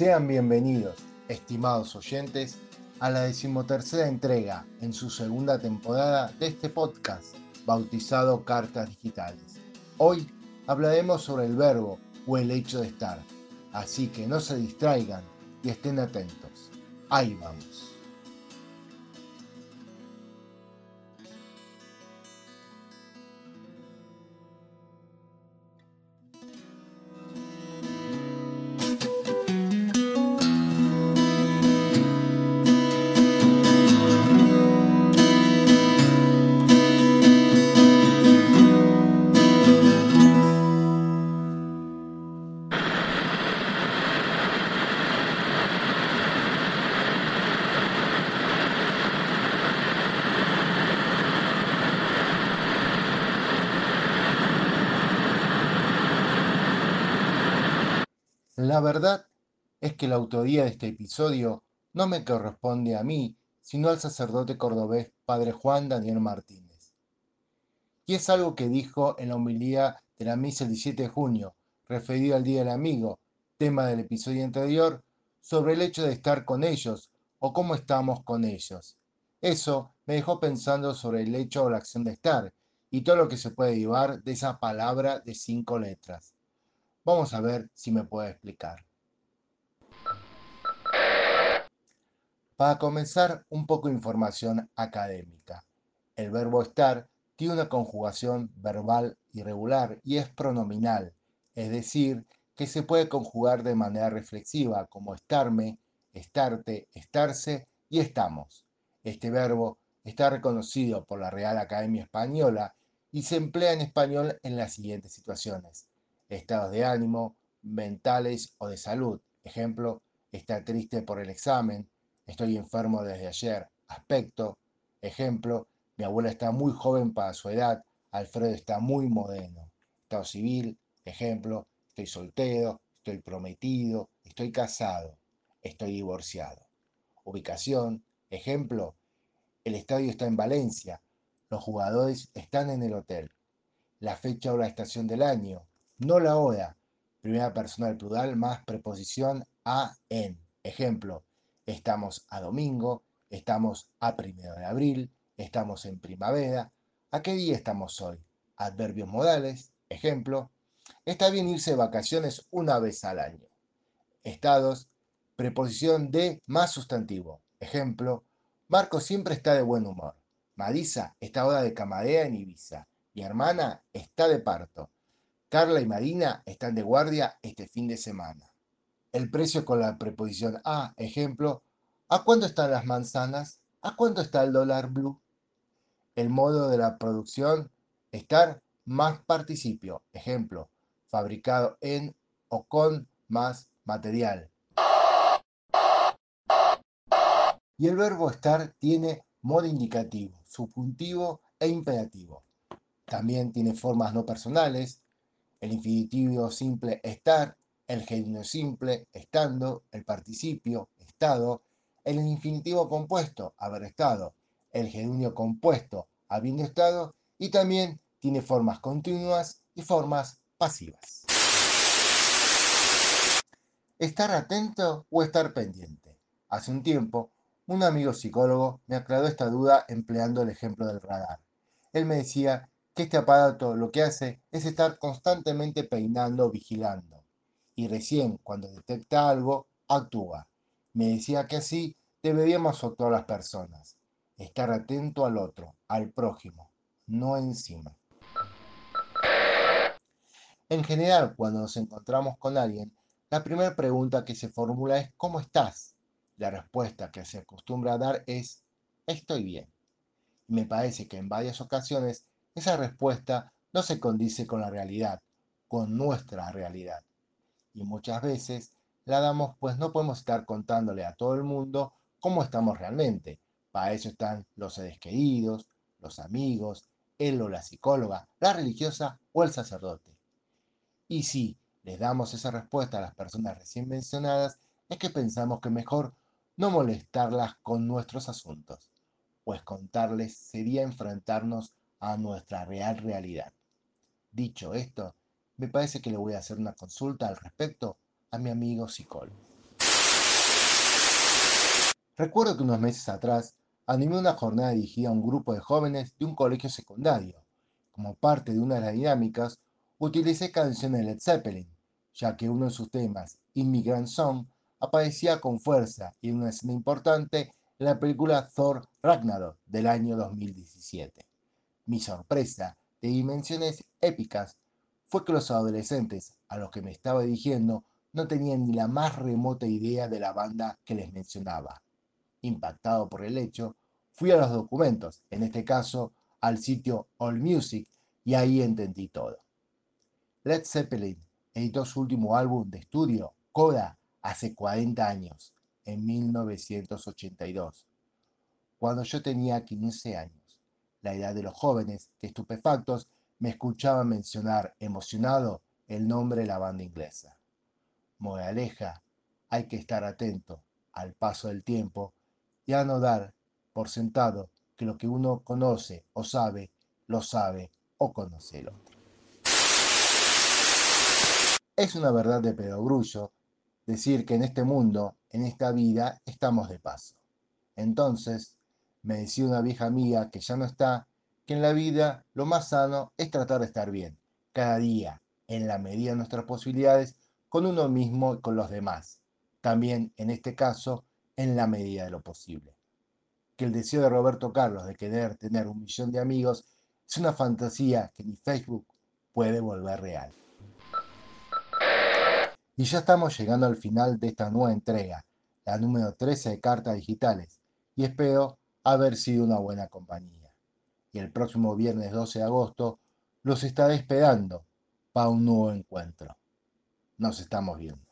Sean bienvenidos, estimados oyentes, a la decimotercera entrega en su segunda temporada de este podcast bautizado Cartas Digitales. Hoy hablaremos sobre el verbo o el hecho de estar, así que no se distraigan y estén atentos. Ahí vamos. La verdad es que la autoría de este episodio no me corresponde a mí, sino al sacerdote cordobés Padre Juan Daniel Martínez. Y es algo que dijo en la homilía de la misa el 17 de junio, referido al Día del Amigo, tema del episodio anterior, sobre el hecho de estar con ellos o cómo estamos con ellos. Eso me dejó pensando sobre el hecho o la acción de estar y todo lo que se puede llevar de esa palabra de cinco letras. Vamos a ver si me puede explicar. Para comenzar, un poco de información académica. El verbo estar tiene una conjugación verbal irregular y es pronominal, es decir, que se puede conjugar de manera reflexiva como estarme, estarte, estarse y estamos. Este verbo está reconocido por la Real Academia Española y se emplea en español en las siguientes situaciones estados de ánimo, mentales o de salud. Ejemplo, está triste por el examen, estoy enfermo desde ayer. Aspecto, ejemplo, mi abuela está muy joven para su edad, Alfredo está muy moderno. Estado civil, ejemplo, estoy soltero, estoy prometido, estoy casado, estoy divorciado. Ubicación, ejemplo, el estadio está en Valencia, los jugadores están en el hotel. La fecha o la estación del año, no la hora. Primera persona del plural más preposición a en. Ejemplo, estamos a domingo, estamos a primero de abril, estamos en primavera. ¿A qué día estamos hoy? Adverbios modales. Ejemplo, está bien irse de vacaciones una vez al año. Estados, preposición de más sustantivo. Ejemplo, Marco siempre está de buen humor. Marisa está ahora de camarera en Ibiza. Mi hermana está de parto. Carla y Marina están de guardia este fin de semana. El precio con la preposición a, ejemplo, ¿a cuánto están las manzanas? ¿A cuánto está el dólar blue? El modo de la producción, estar más participio, ejemplo, fabricado en o con más material. Y el verbo estar tiene modo indicativo, subjuntivo e imperativo. También tiene formas no personales, el infinitivo simple estar, el genio simple estando, el participio estado, el infinitivo compuesto haber estado, el gerundio compuesto habiendo estado y también tiene formas continuas y formas pasivas. Estar atento o estar pendiente. Hace un tiempo, un amigo psicólogo me aclaró esta duda empleando el ejemplo del radar. Él me decía que este aparato lo que hace es estar constantemente peinando, vigilando. Y recién cuando detecta algo, actúa. Me decía que así deberíamos actuar las personas. Estar atento al otro, al prójimo, no encima. En general, cuando nos encontramos con alguien, la primera pregunta que se formula es ¿cómo estás? La respuesta que se acostumbra a dar es estoy bien. Me parece que en varias ocasiones esa respuesta no se condice con la realidad, con nuestra realidad. Y muchas veces la damos pues no podemos estar contándole a todo el mundo cómo estamos realmente. Para eso están los seres queridos, los amigos, él o la psicóloga, la religiosa o el sacerdote. Y si les damos esa respuesta a las personas recién mencionadas, es que pensamos que mejor no molestarlas con nuestros asuntos, pues contarles sería enfrentarnos a nuestra real realidad. Dicho esto, me parece que le voy a hacer una consulta al respecto a mi amigo psicólogo. Recuerdo que unos meses atrás animé una jornada dirigida a un grupo de jóvenes de un colegio secundario. Como parte de una de las dinámicas, utilicé canciones de Led Zeppelin, ya que uno de sus temas, Immigrant Song, aparecía con fuerza y en una escena importante en la película Thor Ragnarok del año 2017. Mi sorpresa, de dimensiones épicas, fue que los adolescentes a los que me estaba dirigiendo no tenían ni la más remota idea de la banda que les mencionaba. Impactado por el hecho, fui a los documentos, en este caso al sitio AllMusic, y ahí entendí todo. Led Zeppelin editó su último álbum de estudio, Coda, hace 40 años, en 1982, cuando yo tenía 15 años, la edad de los jóvenes que estupefactos me escuchaban mencionar emocionado el nombre de la banda inglesa. Moraleja, hay que estar atento al paso del tiempo y a no dar por sentado que lo que uno conoce o sabe, lo sabe o conoce el otro. Es una verdad de pedogrullo decir que en este mundo, en esta vida, estamos de paso. Entonces, me decía una vieja amiga que ya no está, que en la vida lo más sano es tratar de estar bien, cada día, en la medida de nuestras posibilidades, con uno mismo y con los demás. También, en este caso, en la medida de lo posible. Que el deseo de Roberto Carlos de querer tener un millón de amigos es una fantasía que ni Facebook puede volver real. Y ya estamos llegando al final de esta nueva entrega, la número 13 de cartas digitales, y espero haber sido una buena compañía. Y el próximo viernes 12 de agosto los estaré esperando para un nuevo encuentro. Nos estamos viendo.